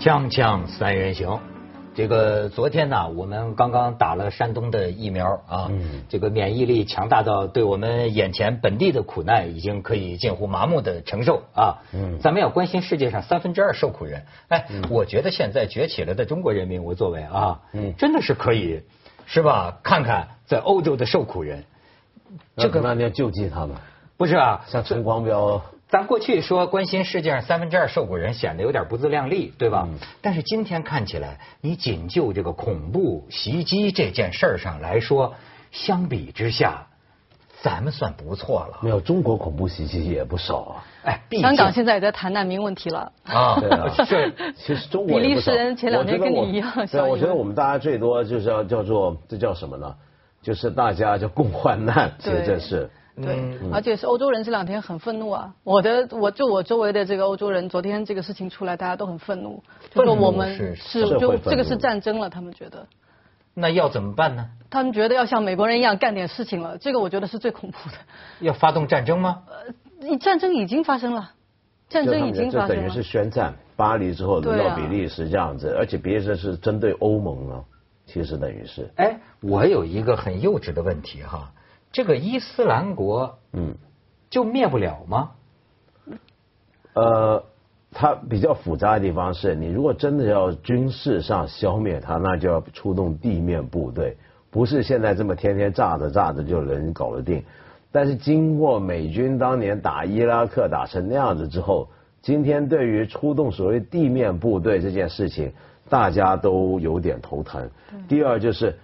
锵锵三人行，这个昨天呢，我们刚刚打了山东的疫苗啊，嗯这个免疫力强大到对我们眼前本地的苦难已经可以近乎麻木的承受啊。嗯咱们要关心世界上三分之二受苦人。哎，我觉得现在崛起了的中国人民，我作为啊，嗯真的是可以，是吧？看看在欧洲的受苦人，这个那你要救济他们，不是啊？像陈光标，咱过去说关心世界上三分之二受苦人，显得有点不自量力，对吧？嗯但是今天看起来，你仅就这个恐怖袭击这件事儿上来说，相比之下，咱们算不错了。没有中国恐怖袭击也不少啊。哎，毕竟香港现在也在谈难民问题了。啊，对啊是其实中国也不少 比利时人前两天跟你一样对我觉得我们大家最多就是要叫做这叫什么呢？就是大家就共患难，其实这是。对，嗯而且是欧洲人这两天很愤怒啊！我的，我就我周围的这个欧洲人，昨天这个事情出来，大家都很愤怒，就说我们是就这个是战争了，他们觉得，那要怎么办呢？他们觉得要像美国人一样干点事情了，这个我觉得是最恐怖的。要发动战争吗？你战争已经发生了，战争已经发生了这等于是。宣战，巴黎之后轮到比利时这样子，而且比利时是针对欧盟啊，其实等于是，哎，我有一个很幼稚的问题哈，这个伊斯兰国嗯，就灭不了吗？呃，它比较复杂的地方是，你如果真的要军事上消灭它，那就要出动地面部队，不是现在这么天天炸着炸着就能搞得定。但是经过美军当年打伊拉克打成那样子之后，今天对于出动所谓地面部队这件事情，大家都有点头疼。第二就是。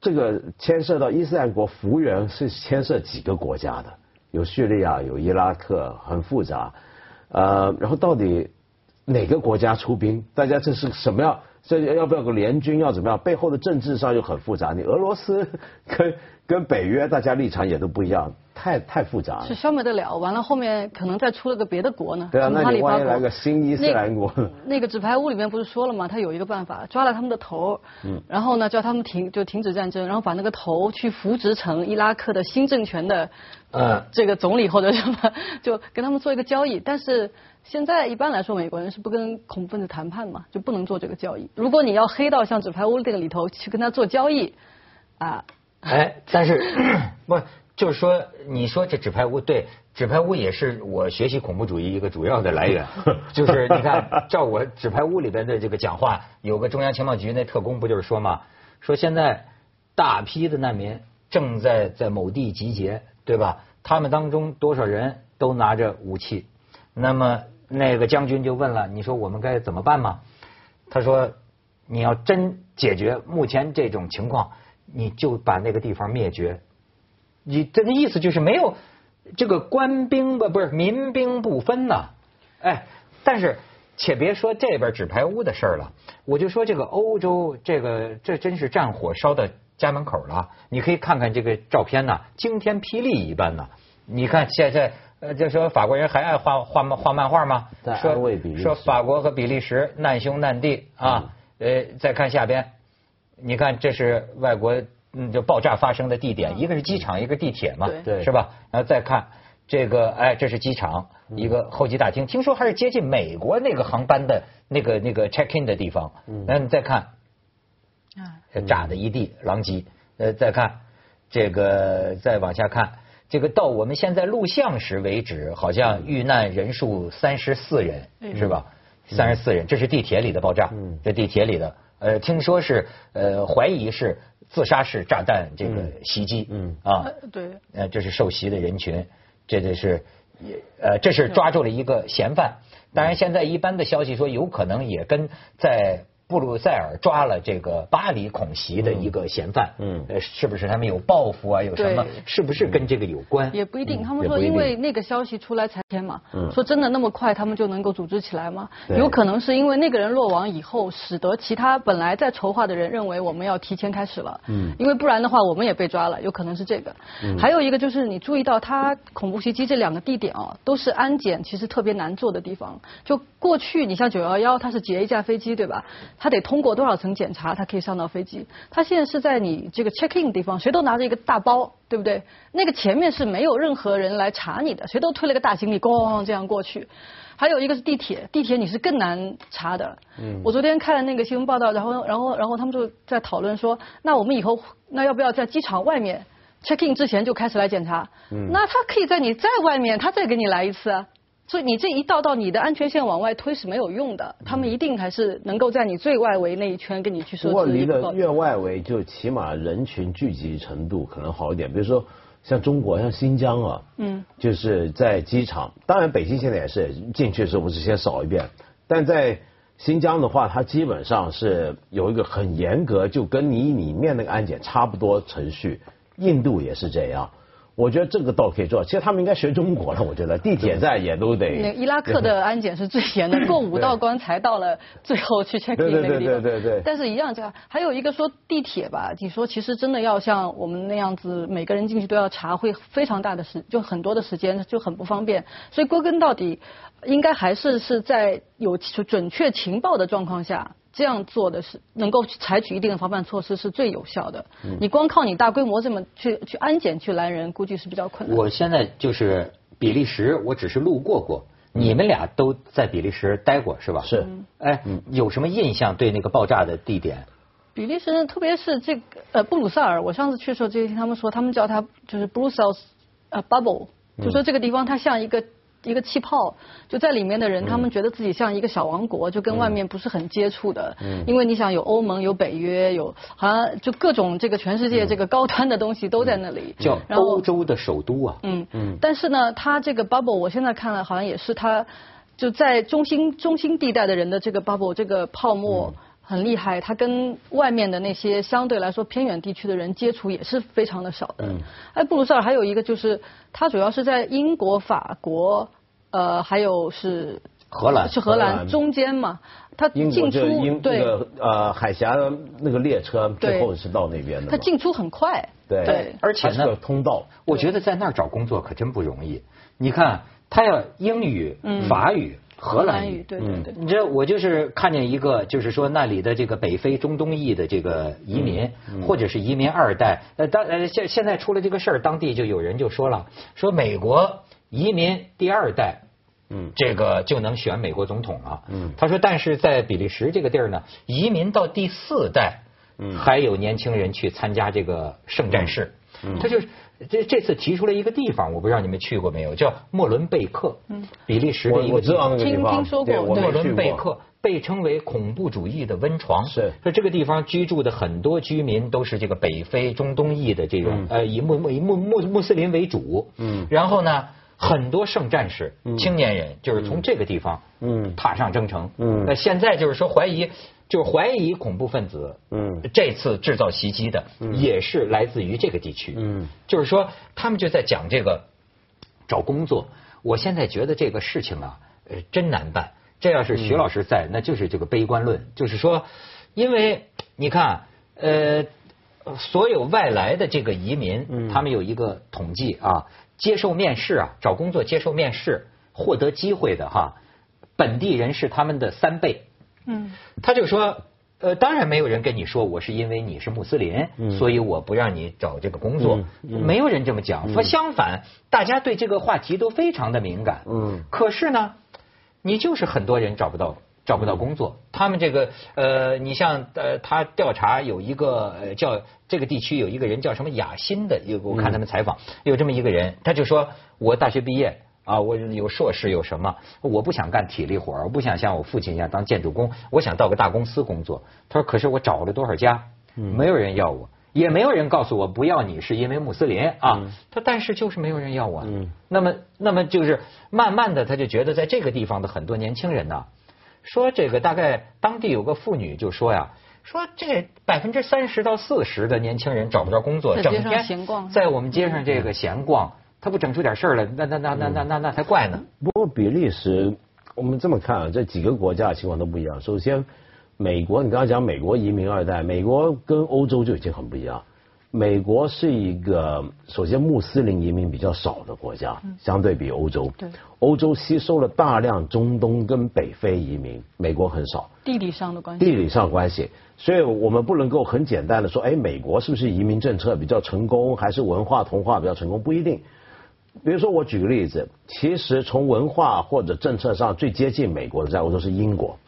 这个牵涉到伊斯兰国幅员是牵涉几个国家的，有叙利亚，有伊拉克，很复杂。呃，然后到底哪个国家出兵？大家这是什么样？这要不要个联军？要怎么样？背后的政治上又很复杂。你俄罗斯跟跟北约，大家立场也都不一样，太太复杂了。是消灭得了，完了后面可能再出了个别的国呢？对啊，那里发国万一来个新伊斯兰国？那个纸牌屋里面不是说了吗？他有一个办法，抓了他们的头，嗯然后呢叫他们停就停止战争，然后把那个头去扶植成伊拉克的新政权的嗯这个总理或者什么，就跟他们做一个交易。但是现在一般来说，美国人是不跟恐怖分子谈判嘛，就不能做这个交易。如果你要黑到像纸牌屋这个里头去跟他做交易，啊，哎，但是不 就是说，你说这纸牌屋对纸牌屋也是我学习恐怖主义一个主要的来源，就是你看，照我纸牌屋里边的这个讲话，有个中央情报局那特工不就是说嘛，说现在大批的难民正在在某地集结，对吧？他们当中多少人都拿着武器，那么那个将军就问了，你说我们该怎么办嘛？他说：“你要真解决目前这种情况，你就把那个地方灭绝。你这个意思就是没有这个官兵吧，不是民兵不分呐。哎，但是且别说这边纸牌屋的事儿了，我就说这个欧洲，这个这真是战火烧到家门口了。你可以看看这个照片呐，惊天霹雳一般呐。你看现在。”呃，就说法国人还爱画画画漫画吗？在说说法国和比利时难兄难弟啊。呃，再看下边，你看这是外国嗯，就爆炸发生的地点，一个是机场，一个地铁嘛，是吧？然后再看这个，哎，这是机场一个候机大厅，听说还是接近美国那个航班的那个那个 check in 的地方。嗯那你再看，啊，炸的一地狼藉。呃，再看这个，再往下看。这个到我们现在录像时为止，好像遇难人数三十四人，嗯是吧？三十四人，这是地铁里的爆炸，嗯这地铁里的，呃，听说是呃怀疑是自杀式炸弹这个袭击，嗯。啊，呃对，呃，这是受袭的人群，这个是也呃，这是抓住了一个嫌犯。当然，现在一般的消息说，有可能也跟在布鲁塞尔抓了这个巴黎恐袭的一个嫌犯，嗯呃，是不是他们有报复啊？有什么？是不是跟这个有关？也不一定。他们说，因为那个消息出来才天嘛，嗯说真的那么快，他们就能够组织起来吗？有可能是因为那个人落网以后，使得其他本来在筹划的人认为我们要提前开始了。嗯因为不然的话，我们也被抓了，有可能是这个。还有一个就是你注意到，他恐怖袭击这两个地点哦，都是安检其实特别难做的地方。就过去你像九幺幺，它是劫一架飞机对吧？他得通过多少层检查，他可以上到飞机。他现在是在你这个 check in 地方，谁都拿着一个大包，对不对？那个前面是没有任何人来查你的，谁都推了个大行李，咣这样过去。还有一个是地铁，地铁你是更难查的。嗯。我昨天看了那个新闻报道，然后然后然后他们就在讨论说，那我们以后那要不要在机场外面 check in 之前就开始来检查？嗯。那他可以在你在外面，他再给你来一次啊。所以你这一道道你的安全线往外推是没有用的，他们一定还是能够在你最外围那一圈跟你去设置。不过离得越外围，就起码人群聚集程度可能好一点。比如说像中国，像新疆啊，嗯，就是在机场，当然北京现在也是进去的时候不是先扫一遍，但在新疆的话，它基本上是有一个很严格，就跟你里面那个安检差不多程序。印度也是这样。我觉得这个倒可以做，其实他们应该学中国了。我觉得地铁站也都得。那伊拉克的安检是最严的，过五道关才到了最后去 check in 那个地方。对对对对对。但是一样这样，还有一个说地铁吧，你说其实真的要像我们那样子，每个人进去都要查，会非常大的时，就很多的时间就很不方便。所以归根到底，应该还是是在有准确情报的状况下。这样做的是能够采取一定的防范措施是最有效的。你光靠你大规模这么去去安检去拦人，估计是比较困难。我现在就是比利时，我只是路过过。你们俩都在比利时待过是吧？是。哎，有什么印象对那个爆炸的地点？比利时，特别是这个呃布鲁塞尔，我上次去的时候就听他们说，他们叫它就是 Brussels 呃 bubble，就说这个地方它像一个。一个气泡就在里面的人，他们觉得自己像一个小王国，就跟外面不是很接触的。嗯。因为你想有欧盟，有北约，有好像就各种这个全世界这个高端的东西都在那里。叫欧洲的首都啊。嗯嗯。但是呢，它这个 bubble，我现在看了，好像也是它就在中心中心地带的人的这个 bubble，这个泡沫很厉害。它跟外面的那些相对来说偏远地区的人接触也是非常的少的。嗯。哎，布鲁塞尔还有一个就是，它主要是在英国、法国。呃，还有是荷兰，是荷兰中间嘛？它进出对呃海峡那个列车最后是到那边的。它进出很快，对，而且呢，通道。我觉得在那儿找工作可真不容易。你看，他要英语、法语、荷兰语，对对对。你知道，我就是看见一个，就是说那里的这个北非中东裔的这个移民，或者是移民二代。呃，当呃现现在出了这个事儿，当地就有人就说了，说美国。移民第二代，嗯，这个就能选美国总统了。嗯，他说，但是在比利时这个地儿呢，移民到第四代，嗯，还有年轻人去参加这个圣战士。嗯，他就是这这次提出了一个地方，我不知道你们去过没有，叫莫伦贝克。嗯，比利时的一个地方。听听说过，莫伦贝克被称为恐怖主义的温床。是，说这个地方居住的很多居民都是这个北非中东裔的这种，呃，以穆穆以穆穆穆斯林为主。嗯，然后呢？很多圣战士、青年人就是从这个地方踏上征程。那现在就是说怀疑，就是怀疑恐怖分子这次制造袭击的也是来自于这个地区。就是说他们就在讲这个找工作。我现在觉得这个事情啊，呃，真难办。这要是徐老师在，那就是这个悲观论，就是说，因为你看，呃，所有外来的这个移民，他们有一个统计啊。接受面试啊，找工作接受面试获得机会的哈，本地人是他们的三倍。嗯，他就说，呃，当然没有人跟你说我是因为你是穆斯林，所以我不让你找这个工作，没有人这么讲。说相反，大家对这个话题都非常的敏感。嗯，可是呢，你就是很多人找不到。找不到工作，他们这个呃，你像呃，他调查有一个叫这个地区有一个人叫什么雅欣的，有我看他们采访有这么一个人，他就说我大学毕业啊，我有硕士有什么，我不想干体力活我不想像我父亲一样当建筑工，我想到个大公司工作。他说可是我找了多少家，没有人要我，也没有人告诉我不要你是因为穆斯林啊。他但是就是没有人要我。那么那么就是慢慢的他就觉得在这个地方的很多年轻人呢。说这个大概当地有个妇女就说呀，说这百分之三十到四十的年轻人找不着工作，整天在我们街上这个闲逛，他不整出点事儿来，那那那那那那那才怪呢。不过比利时，我们这么看啊，这几个国家情况都不一样。首先，美国，你刚刚讲美国移民二代，美国跟欧洲就已经很不一样。美国是一个首先穆斯林移民比较少的国家，相对比欧洲。对。欧洲吸收了大量中东跟北非移民，美国很少。地理上的关系。地理上关系，所以我们不能够很简单的说，哎，美国是不是移民政策比较成功，还是文化同化比较成功？不一定。比如说，我举个例子，其实从文化或者政策上最接近美国的，在欧洲是英国，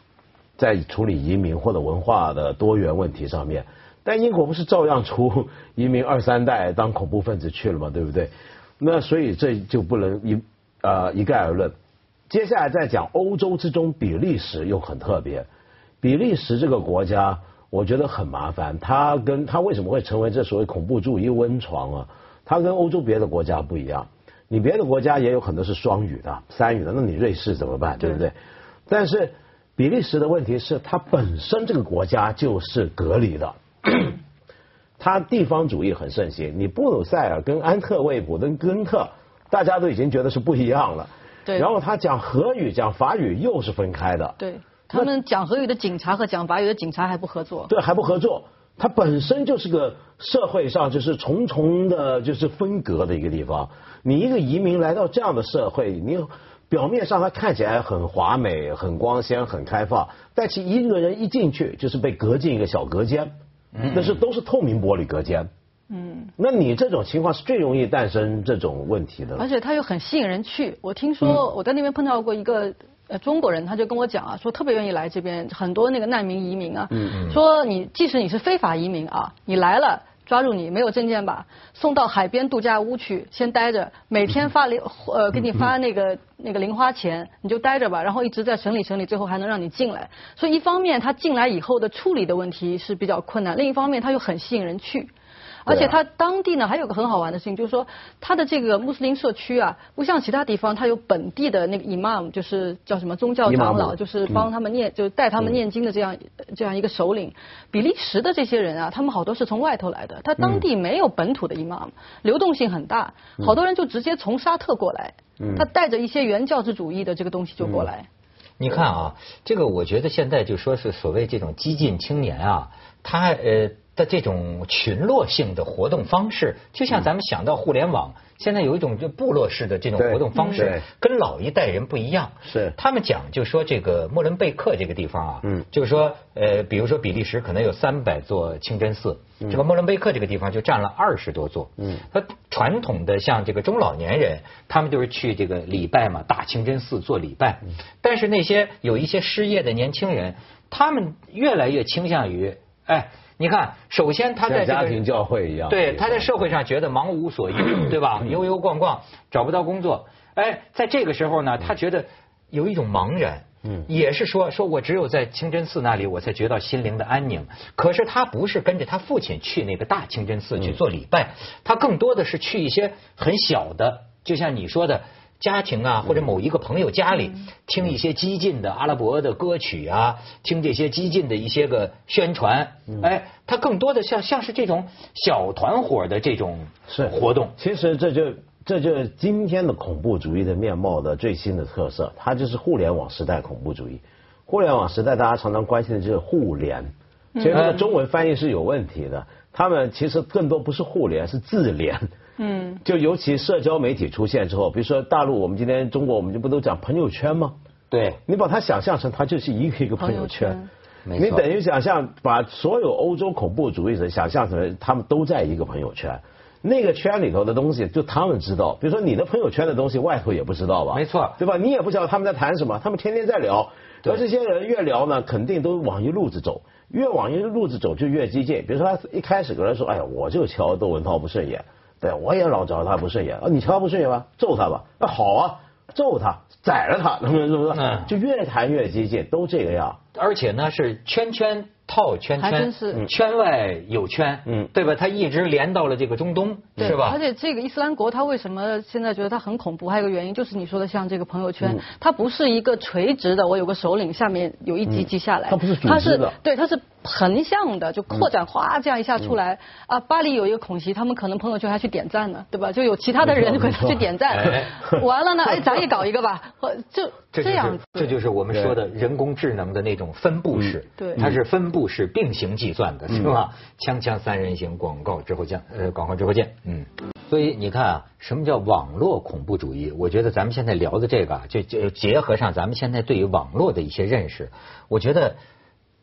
在处理移民或者文化的多元问题上面。但英国不是照样出移民二三代当恐怖分子去了吗？对不对？那所以这就不能一呃一概而论。接下来再讲欧洲之中，比利时又很特别。比利时这个国家，我觉得很麻烦。它跟它为什么会成为这所谓恐怖主义温床啊？它跟欧洲别的国家不一样。你别的国家也有很多是双语的、三语的，那你瑞士怎么办？对不对？但是比利时的问题是，它本身这个国家就是隔离的。他地方主义很盛行，你布鲁塞尔跟安特卫普跟根特，大家都已经觉得是不一样了。对。然后他讲荷语、讲法语又是分开的。对。他们讲荷语的警察和讲法语的警察还不合作。对，还不合作。它本身就是个社会上就是重重的，就是分隔的一个地方。你一个移民来到这样的社会，你表面上他看起来很华美、很光鲜、很开放，但其一个人一进去就是被隔进一个小隔间。那是都是透明玻璃隔间，嗯，那你这种情况是最容易诞生这种问题的。而且他又很吸引人去，我听说我在那边碰到过一个呃中国人，他就跟我讲啊，说特别愿意来这边，很多那个难民移民啊，说你即使你是非法移民啊，你来了。抓住你没有证件吧？送到海边度假屋去，先待着，每天发零呃给你发那个那个零花钱，你就待着吧。然后一直在审理审理，最后还能让你进来。所以一方面他进来以后的处理的问题是比较困难，另一方面他又很吸引人去。而且他当地呢还有个很好玩的事情，就是说他的这个穆斯林社区啊，不像其他地方，它有本地的那个 imam，就是叫什么宗教长老，就是帮他们念，就带他们念经的这样这样一个首领。比利时的这些人啊，他们好多是从外头来的，他当地没有本土的 imam，流动性很大，好多人就直接从沙特过来，他带着一些原教旨主义的这个东西就过来。你看啊，这个我觉得现在就说是所谓这种激进青年啊，他呃。的这种群落性的活动方式，就像咱们想到互联网，现在有一种就部落式的这种活动方式，跟老一代人不一样。是他们讲，就说这个莫伦贝克这个地方啊，嗯，就是说，呃，比如说比利时可能有三百座清真寺，这个莫伦贝克这个地方就占了二十多座。嗯，他传统的像这个中老年人，他们就是去这个礼拜嘛，大清真寺做礼拜。但是那些有一些失业的年轻人，他们越来越倾向于，哎。你看，首先他在家庭教会一样，对，他在社会上觉得忙无所依，对吧？悠悠逛逛，找不到工作。哎，在这个时候呢，他觉得有一种茫然，嗯，也是说，说我只有在清真寺那里，我才觉得心灵的安宁。可是他不是跟着他父亲去那个大清真寺去做礼拜，他更多的是去一些很小的，就像你说的。家庭啊，或者某一个朋友家里听一些激进的阿拉伯的歌曲啊，听这些激进的一些个宣传，哎，它更多的像像是这种小团伙的这种是活动。其实这就这就是今天的恐怖主义的面貌的最新的特色，它就是互联网时代恐怖主义。互联网时代大家常常关心的就是互联，其实这个中文翻译是有问题的，他们其实更多不是互联，是自联。嗯，就尤其社交媒体出现之后，比如说大陆，我们今天中国，我们就不都讲朋友圈吗？对，你把它想象成它就是一个一个朋友圈，你等于想象把所有欧洲恐怖主义者想象成他们都在一个朋友圈，那个圈里头的东西就他们知道，比如说你的朋友圈的东西外头也不知道吧？没错，对吧？你也不知道他们在谈什么，他们天天在聊，而这些人越聊呢，肯定都往一路子走，越往一路子走就越激进。比如说他一开始跟人说，哎呀，我就瞧窦文涛不顺眼。对，我也老瞧他不顺眼啊！你瞧不顺眼吗？揍他吧！那好啊，揍他，宰了他，能不能？是不是？嗯，就越谈越激进，都这个样。而且呢，是圈圈。套圈圈，圈外有圈，嗯，对吧？他一直连到了这个中东，是吧？而且这个伊斯兰国，他为什么现在觉得他很恐怖？还有一个原因就是你说的，像这个朋友圈，它不是一个垂直的，我有个首领，下面有一级级下来，它不是组织的，对，它是横向的就扩展，哗这样一下出来。啊！巴黎有一个恐袭，他们可能朋友圈还去点赞呢，对吧？就有其他的人给他去点赞，完了呢，哎，咱也搞一个吧，就这样子。这就是我们说的人工智能的那种分布式，对，它是分布式并行计算的，是吧？锵锵三人行，广告之后见，呃，广告之后见，嗯。所以你看啊，什么叫网络恐怖主义？我觉得咱们现在聊的这个，就就结合上咱们现在对于网络的一些认识，我觉得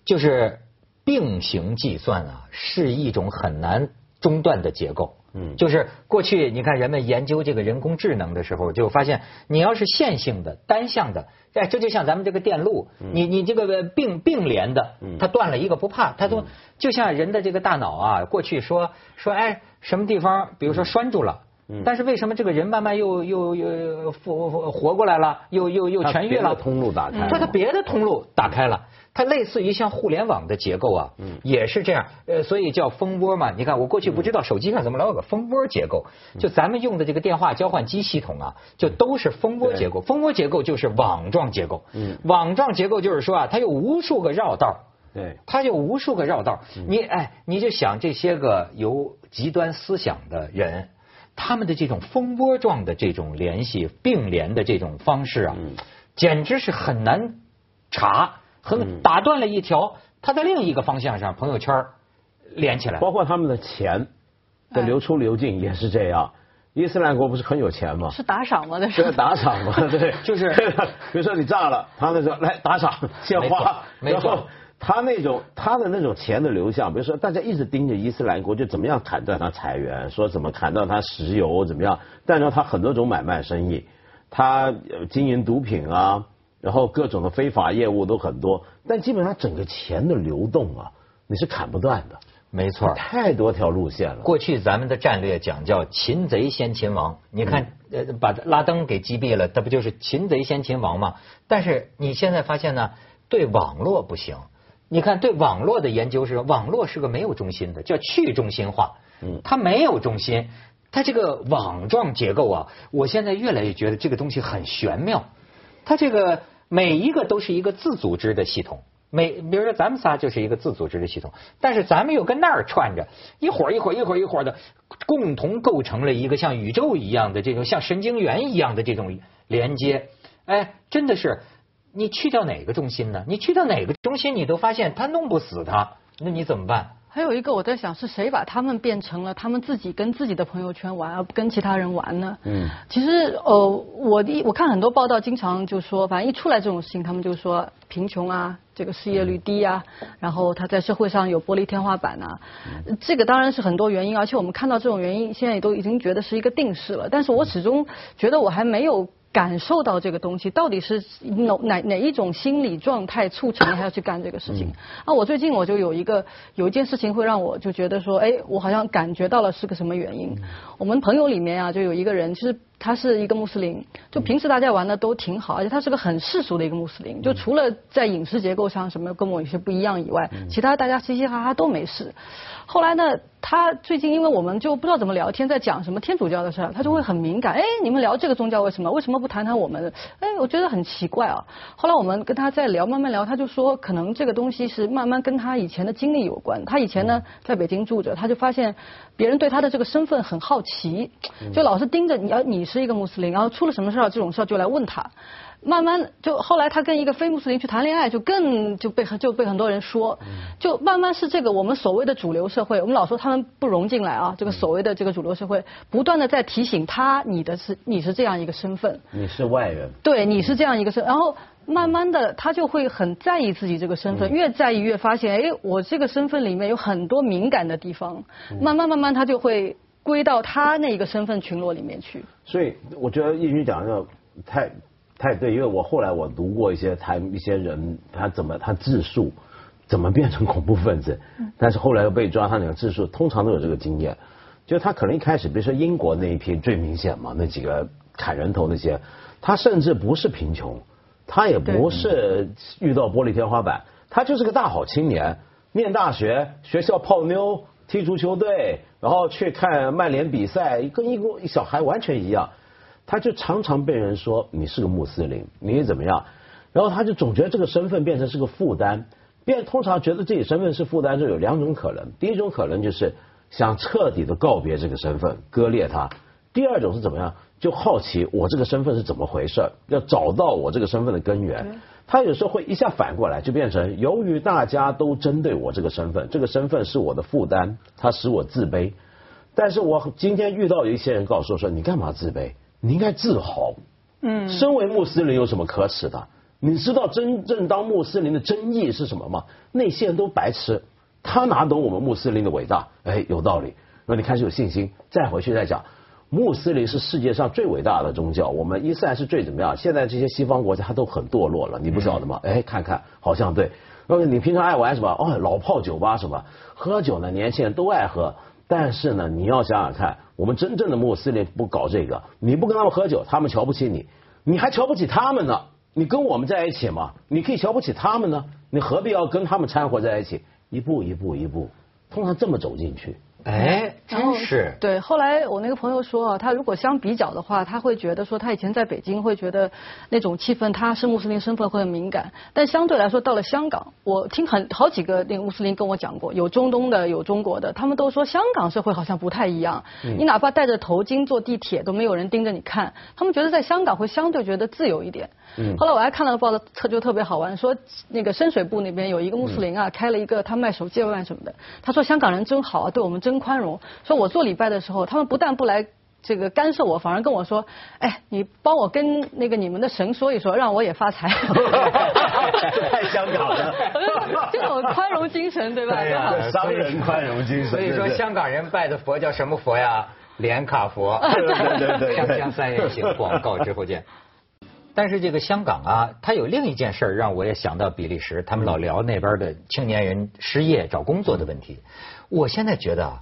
就是。并行计算啊，是一种很难中断的结构。嗯，就是过去你看人们研究这个人工智能的时候，就发现你要是线性的、单向的，哎，这就像咱们这个电路，你你这个并并联的，它断了一个不怕，它都就像人的这个大脑啊。过去说说哎，什么地方，比如说拴住了，但是为什么这个人慢慢又又又活活过来了，又又又痊愈了？通路打开，说它别的通路打开了。它类似于像互联网的结构啊，也是这样，呃，所以叫蜂窝嘛。你看，我过去不知道手机上怎么老有个蜂窝结构，就咱们用的这个电话交换机系统啊，就都是蜂窝结构。蜂窝结构就是网状结构，嗯网状结构就是说啊，它有无数个绕道，对，它有无数个绕道。你哎，你就想这些个有极端思想的人，他们的这种蜂窝状的这种联系并联的这种方式啊，简直是很难查。很打断了一条，他在另一个方向上朋友圈连起来，包括他们的钱的流出流进也是这样。伊斯兰国不是很有钱吗？是打赏吗？那是打赏吗？对，就是 比如说你炸了，他们说来打赏鲜花，然后他那种他的那种钱的流向，比如说大家一直盯着伊斯兰国，就怎么样砍断他财源，说怎么砍断他石油，怎么样？但是他很多种买卖生意，他经营毒品啊。然后各种的非法业务都很多，但基本上整个钱的流动啊，你是砍不断的。没错，太多条路线了。过去咱们的战略讲叫擒贼先擒王，你看呃把拉登给击毙了，那不就是擒贼先擒王吗？但是你现在发现呢，对网络不行。你看对网络的研究是，网络是个没有中心的，叫去中心化。嗯，它没有中心，它这个网状结构啊，我现在越来越觉得这个东西很玄妙。它这个每一个都是一个自组织的系统，每比如说咱们仨就是一个自组织的系统，但是咱们又跟那儿串着，一会儿一会儿一会儿一会儿的，共同构成了一个像宇宙一样的这种像神经元一样的这种连接。哎，真的是，你去掉哪个中心呢？你去掉哪个中心，你都发现他弄不死他，那你怎么办？还有一个我在想，是谁把他们变成了他们自己跟自己的朋友圈玩，而不跟其他人玩呢？嗯，其实呃，我一我看很多报道，经常就说，反正一出来这种事情，他们就说贫穷啊，这个失业率低啊，然后他在社会上有玻璃天花板啊，这个当然是很多原因，而且我们看到这种原因，现在也都已经觉得是一个定式了。但是我始终觉得我还没有。感受到这个东西到底是哪哪哪一种心理状态促成他要去干这个事情？啊，我最近我就有一个有一件事情会让我就觉得说，哎，我好像感觉到了是个什么原因？我们朋友里面啊，就有一个人，其实他是一个穆斯林，就平时大家玩的都挺好，而且他是个很世俗的一个穆斯林，就除了在饮食结构上什么跟我有些不一样以外，其他大家嘻嘻哈哈都没事。后来呢，他最近因为我们就不知道怎么聊天，在讲什么天主教的事儿，他就会很敏感。哎，你们聊这个宗教为什么？为什么不谈谈我们？哎，我觉得很奇怪啊。后来我们跟他在聊，慢慢聊，他就说，可能这个东西是慢慢跟他以前的经历有关。他以前呢在北京住着，他就发现别人对他的这个身份很好奇，就老是盯着你要你是一个穆斯林，然后出了什么事儿这种事儿就来问他。慢慢就后来他跟一个非穆斯林去谈恋爱，就更就被就被很多人说，就慢慢是这个我们所谓的主流社会，我们老说他们不融进来啊，这个所谓的这个主流社会不断的在提醒他，你的是你是这样一个身份，你是外人，对，你是这样一个身，然后慢慢的他就会很在意自己这个身份，越在意越发现，哎，我这个身份里面有很多敏感的地方，慢慢慢慢他就会归到他那个身份群落里面去。所以我觉得叶军讲的太。太对，因为我后来我读过一些谈一些人他怎么他自述怎么变成恐怖分子，但是后来又被抓，他那个自述通常都有这个经验，就他可能一开始，比如说英国那一批最明显嘛，那几个砍人头那些，他甚至不是贫穷，他也不是遇到玻璃天花板，他就是个大好青年，念大学，学校泡妞，踢足球队，然后去看曼联比赛，跟一个小孩完全一样。他就常常被人说你是个穆斯林，你怎么样？然后他就总觉得这个身份变成是个负担，变通常觉得自己身份是负担，就有两种可能。第一种可能就是想彻底的告别这个身份，割裂它；第二种是怎么样？就好奇我这个身份是怎么回事，要找到我这个身份的根源。他有时候会一下反过来，就变成由于大家都针对我这个身份，这个身份是我的负担，它使我自卑。但是我今天遇到有一些人告诉我说：“你干嘛自卑？你应该自豪。嗯，身为穆斯林有什么可耻的？你知道真正当穆斯林的真意是什么吗？那些人都白痴，他哪懂我们穆斯林的伟大？哎，有道理。那你开始有信心，再回去再讲。”穆斯林是世界上最伟大的宗教，我们伊斯兰是最怎么样？现在这些西方国家它都很堕落了，你不晓得吗？哎，看看，好像对。那么你平常爱玩什么？哦，老泡酒吧什么？喝酒呢？年轻人都爱喝。但是呢，你要想想看，我们真正的穆斯林不搞这个，你不跟他们喝酒，他们瞧不起你，你还瞧不起他们呢？你跟我们在一起嘛？你可以瞧不起他们呢？你何必要跟他们掺和在一起？一步一步一步，通常这么走进去。哎，真是对。后来我那个朋友说啊，他如果相比较的话，他会觉得说他以前在北京会觉得那种气氛，他是穆斯林身份会很敏感。但相对来说，到了香港，我听很好几个那个穆斯林跟我讲过，有中东的，有中国的，他们都说香港社会好像不太一样。你哪怕戴着头巾坐地铁，都没有人盯着你看。他们觉得在香港会相对觉得自由一点。后来我还看了个报道，特就特别好玩，说那个深水埗那边有一个穆斯林啊，开了一个他卖手机腕什么的。他说香港人真好啊，对我们真宽容。说我做礼拜的时候，他们不但不来这个干涉我，反而跟我说，哎，你帮我跟那个你们的神说一说，让我也发财。太香港了，这种宽容精神对吧？商人宽容精神。所以说香港人拜的佛叫什么佛呀？连卡佛。对对对。锵锵三人行，广告之后见。但是这个香港啊，它有另一件事让我也想到比利时，他们老聊那边的青年人失业找工作的问题。我现在觉得啊，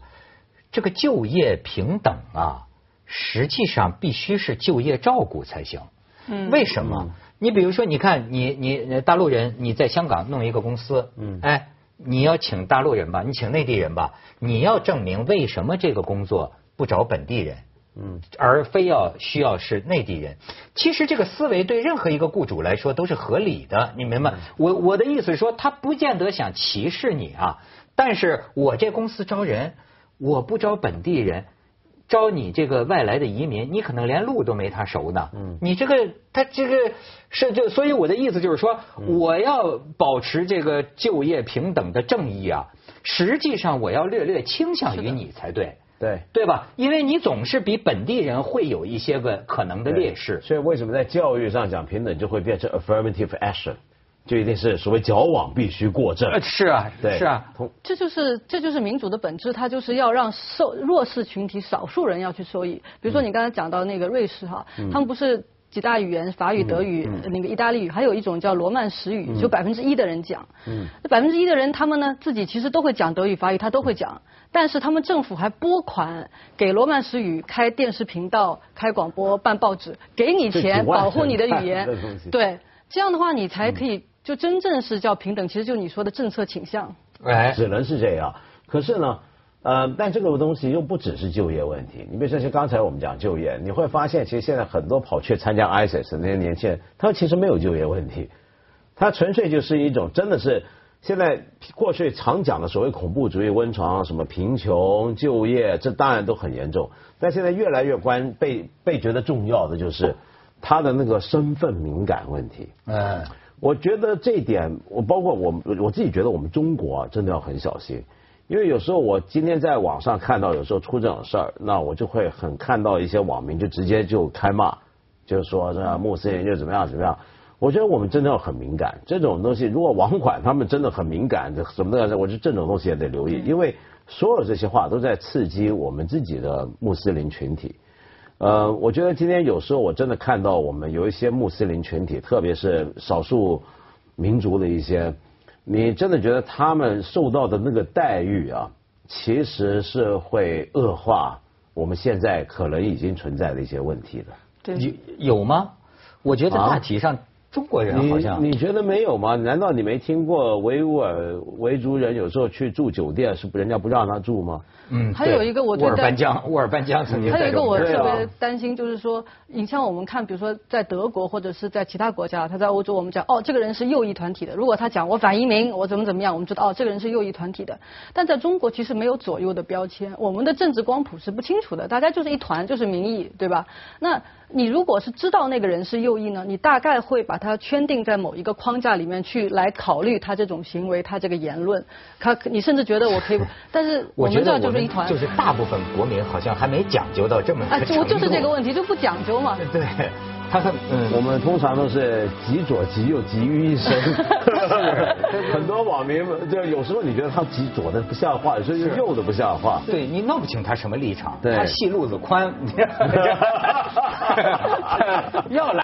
这个就业平等啊，实际上必须是就业照顾才行。嗯。为什么？你比如说，你看你你大陆人，你在香港弄一个公司，嗯，哎，你要请大陆人吧，你请内地人吧，你要证明为什么这个工作不找本地人。嗯，而非要需要是内地人，其实这个思维对任何一个雇主来说都是合理的，你明白？我我的意思是说，他不见得想歧视你啊，但是我这公司招人，我不招本地人，招你这个外来的移民，你可能连路都没他熟呢。嗯，你这个他这个是就，所以我的意思就是说，我要保持这个就业平等的正义啊，实际上我要略略倾向于你才对。对对吧？因为你总是比本地人会有一些个可能的劣势，所以为什么在教育上讲平等就会变成 affirmative action，就一定是所谓矫枉必须过正。是啊，对，是啊，这就是这就是民主的本质，它就是要让受弱势群体少数人要去受益。比如说你刚才讲到那个瑞士哈，他们不是。几大语言，法语、德语、那个意大利语，还有一种叫罗曼史语，就百分之一的人讲。嗯那百分之一的人，他们呢自己其实都会讲德语、法语，他都会讲。但是他们政府还拨款给罗曼史语开电视频道、开广播、办报纸，给你钱保护你的语言。对，这样的话你才可以就真正是叫平等，其实就你说的政策倾向。哎，只能是这样。可是呢？呃，但这个东西又不只是就业问题。你比如说像刚才我们讲就业，你会发现，其实现在很多跑去参加 ISIS 那些年轻人，他其实没有就业问题，他纯粹就是一种真的是现在过去常讲的所谓恐怖主义温床，什么贫穷、就业，这当然都很严重。但现在越来越关被被觉得重要的就是他的那个身份敏感问题。嗯，我觉得这一点，我包括我我自己觉得我们中国啊，真的要很小心。因为有时候我今天在网上看到有时候出这种事儿，那我就会很看到一些网民就直接就开骂，就是说这穆斯林就怎么样怎么样。我觉得我们真的要很敏感，这种东西如果网管他们真的很敏感，什么的，我觉得这种东西也得留意，因为所有这些话都在刺激我们自己的穆斯林群体。呃，我觉得今天有时候我真的看到我们有一些穆斯林群体，特别是少数民族的一些。你真的觉得他们受到的那个待遇啊，其实是会恶化我们现在可能已经存在的一些问题的？对，有有吗？我觉得大体上中国人好像你你觉得没有吗？难道你没听过维吾尔维族人有时候去住酒店是不人家不让他住吗？嗯，还有一个我觉得班江，沃尔班江曾经还有一个我特别担心，就是说，你像我们看，比如说在德国或者是在其他国家，他在欧洲，我们讲哦，这个人是右翼团体的。如果他讲我反移民，我怎么怎么样，我们知道哦，这个人是右翼团体的。但在中国其实没有左右的标签，我们的政治光谱是不清楚的，大家就是一团，就是民意，对吧？那你如果是知道那个人是右翼呢，你大概会把他圈定在某一个框架里面去来考虑他这种行为，他这个言论，他你甚至觉得我可以，但是我们这就是一团，就是大部分国民好像还没讲究到这么啊，个就就是这个问题，就不讲究嘛。对，他很嗯，我们通常都是极左极右集于一身，很多网民就有时候你觉得他极左的不像话，有时候是右的不像话。对你弄不清他什么立场，对。他戏路子宽，要来